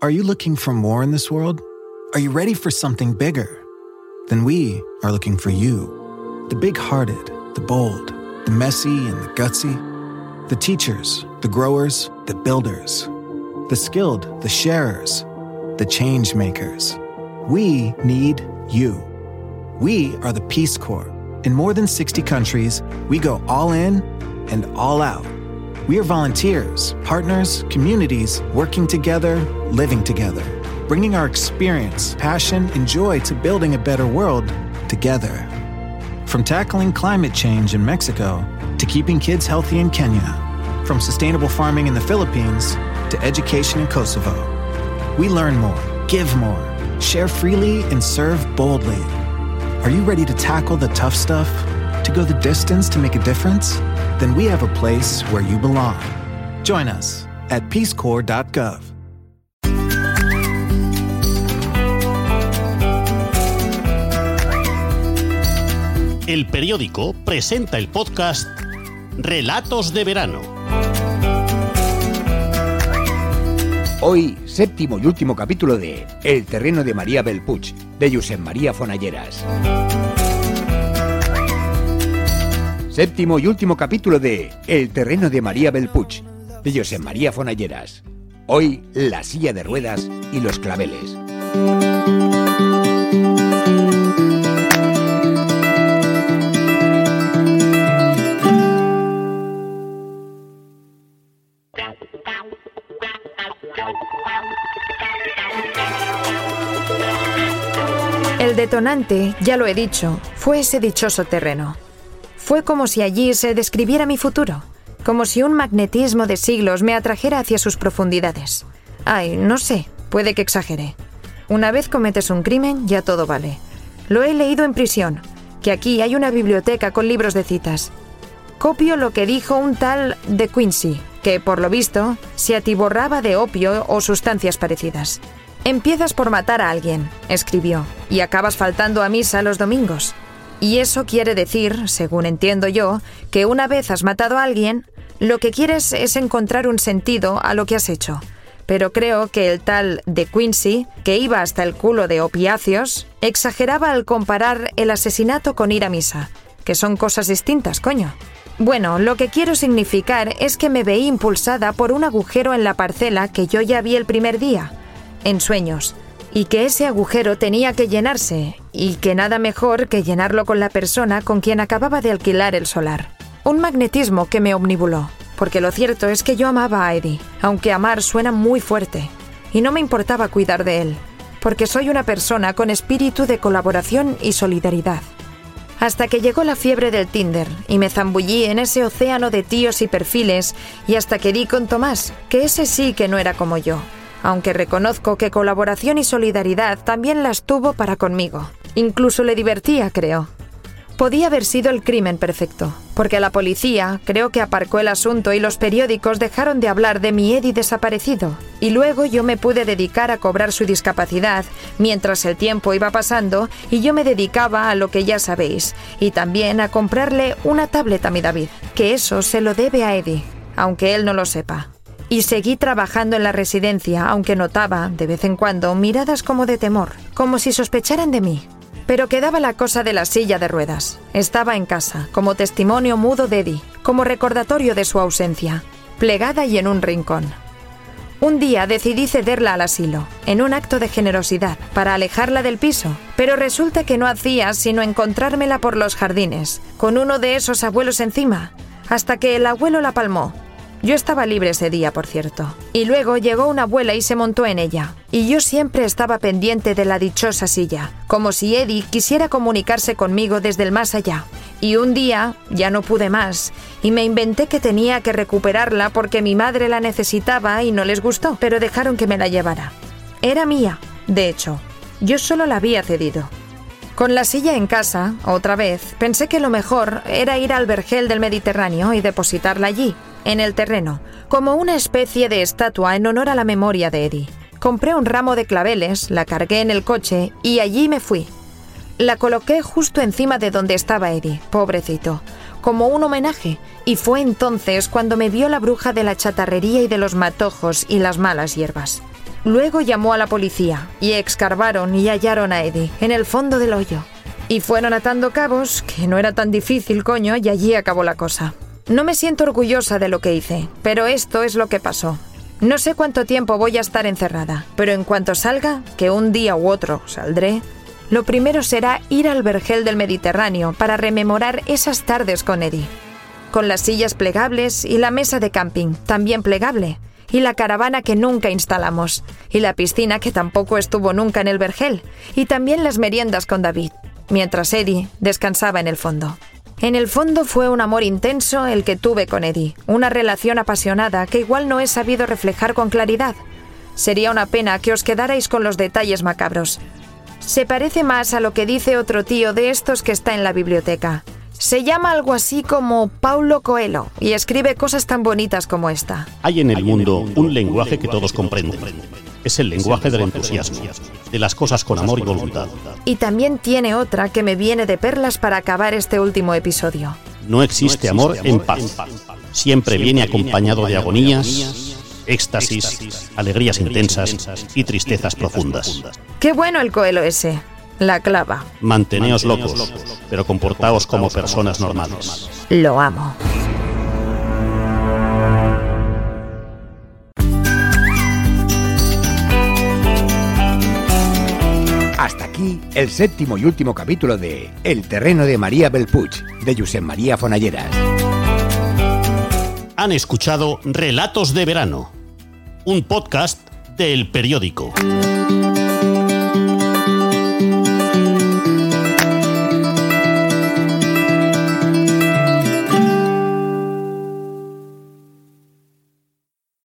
Are you looking for more in this world? Are you ready for something bigger? Then we are looking for you. The big hearted, the bold, the messy and the gutsy. The teachers, the growers, the builders. The skilled, the sharers, the change makers. We need you. We are the Peace Corps. In more than 60 countries, we go all in and all out. We are volunteers, partners, communities working together, living together, bringing our experience, passion, and joy to building a better world together. From tackling climate change in Mexico to keeping kids healthy in Kenya, from sustainable farming in the Philippines to education in Kosovo. We learn more, give more, share freely, and serve boldly. Are you ready to tackle the tough stuff? To go the distance to make a difference? Then we have a place where you belong. Join us at peacecorps.gov. El periódico presenta el podcast Relatos de Verano. Hoy, séptimo y último capítulo de El terreno de María Belpuch, de Josep María Fonalleras. Séptimo y último capítulo de El terreno de María Belpuch, de Josep María Fonalleras. Hoy, la silla de ruedas y los claveles. El detonante, ya lo he dicho, fue ese dichoso terreno. Fue como si allí se describiera mi futuro, como si un magnetismo de siglos me atrajera hacia sus profundidades. Ay, no sé, puede que exagere. Una vez cometes un crimen, ya todo vale. Lo he leído en prisión, que aquí hay una biblioteca con libros de citas. Copio lo que dijo un tal de Quincy, que por lo visto se atiborraba de opio o sustancias parecidas. Empiezas por matar a alguien, escribió, y acabas faltando a misa los domingos. Y eso quiere decir, según entiendo yo, que una vez has matado a alguien, lo que quieres es encontrar un sentido a lo que has hecho. Pero creo que el tal de Quincy, que iba hasta el culo de opiáceos, exageraba al comparar el asesinato con ir a misa, que son cosas distintas, coño. Bueno, lo que quiero significar es que me veí impulsada por un agujero en la parcela que yo ya vi el primer día, en sueños, y que ese agujero tenía que llenarse, y que nada mejor que llenarlo con la persona con quien acababa de alquilar el solar. Un magnetismo que me omnibuló, porque lo cierto es que yo amaba a Eddie, aunque amar suena muy fuerte, y no me importaba cuidar de él, porque soy una persona con espíritu de colaboración y solidaridad. Hasta que llegó la fiebre del Tinder y me zambullí en ese océano de tíos y perfiles y hasta que di con Tomás, que ese sí que no era como yo, aunque reconozco que colaboración y solidaridad también las tuvo para conmigo. Incluso le divertía, creo. Podía haber sido el crimen perfecto, porque la policía creo que aparcó el asunto y los periódicos dejaron de hablar de mi Eddie desaparecido, y luego yo me pude dedicar a cobrar su discapacidad mientras el tiempo iba pasando y yo me dedicaba a lo que ya sabéis, y también a comprarle una tablet a mi David, que eso se lo debe a Eddie, aunque él no lo sepa. Y seguí trabajando en la residencia, aunque notaba, de vez en cuando, miradas como de temor, como si sospecharan de mí. Pero quedaba la cosa de la silla de ruedas. Estaba en casa, como testimonio mudo de Eddie, como recordatorio de su ausencia, plegada y en un rincón. Un día decidí cederla al asilo, en un acto de generosidad, para alejarla del piso, pero resulta que no hacía sino encontrármela por los jardines, con uno de esos abuelos encima, hasta que el abuelo la palmó, yo estaba libre ese día, por cierto. Y luego llegó una abuela y se montó en ella. Y yo siempre estaba pendiente de la dichosa silla, como si Eddie quisiera comunicarse conmigo desde el más allá. Y un día ya no pude más, y me inventé que tenía que recuperarla porque mi madre la necesitaba y no les gustó, pero dejaron que me la llevara. Era mía, de hecho. Yo solo la había cedido. Con la silla en casa, otra vez, pensé que lo mejor era ir al vergel del Mediterráneo y depositarla allí, en el terreno, como una especie de estatua en honor a la memoria de Eddie. Compré un ramo de claveles, la cargué en el coche y allí me fui. La coloqué justo encima de donde estaba Eddie, pobrecito, como un homenaje, y fue entonces cuando me vio la bruja de la chatarrería y de los matojos y las malas hierbas. Luego llamó a la policía y excavaron y hallaron a Eddie en el fondo del hoyo. Y fueron atando cabos, que no era tan difícil, coño, y allí acabó la cosa. No me siento orgullosa de lo que hice, pero esto es lo que pasó. No sé cuánto tiempo voy a estar encerrada, pero en cuanto salga, que un día u otro saldré, lo primero será ir al vergel del Mediterráneo para rememorar esas tardes con Eddie. Con las sillas plegables y la mesa de camping, también plegable, y la caravana que nunca instalamos, y la piscina que tampoco estuvo nunca en el vergel, y también las meriendas con David, mientras Eddie descansaba en el fondo. En el fondo fue un amor intenso el que tuve con Eddie, una relación apasionada que igual no he sabido reflejar con claridad. Sería una pena que os quedarais con los detalles macabros. Se parece más a lo que dice otro tío de estos que está en la biblioteca. Se llama algo así como Paulo Coelho y escribe cosas tan bonitas como esta. Hay en el mundo un lenguaje que todos comprenden. Es el lenguaje del entusiasmo, de las cosas con amor y voluntad. Y también tiene otra que me viene de perlas para acabar este último episodio. No existe amor en paz. Siempre viene acompañado de agonías, éxtasis, alegrías intensas y tristezas profundas. Qué bueno el Coelho ese. La clava. Manteneos locos, pero comportaos como personas normales. Lo amo. Hasta aquí el séptimo y último capítulo de El terreno de María Belpuig, de Josep María Fonalleras. Han escuchado Relatos de Verano, un podcast del periódico.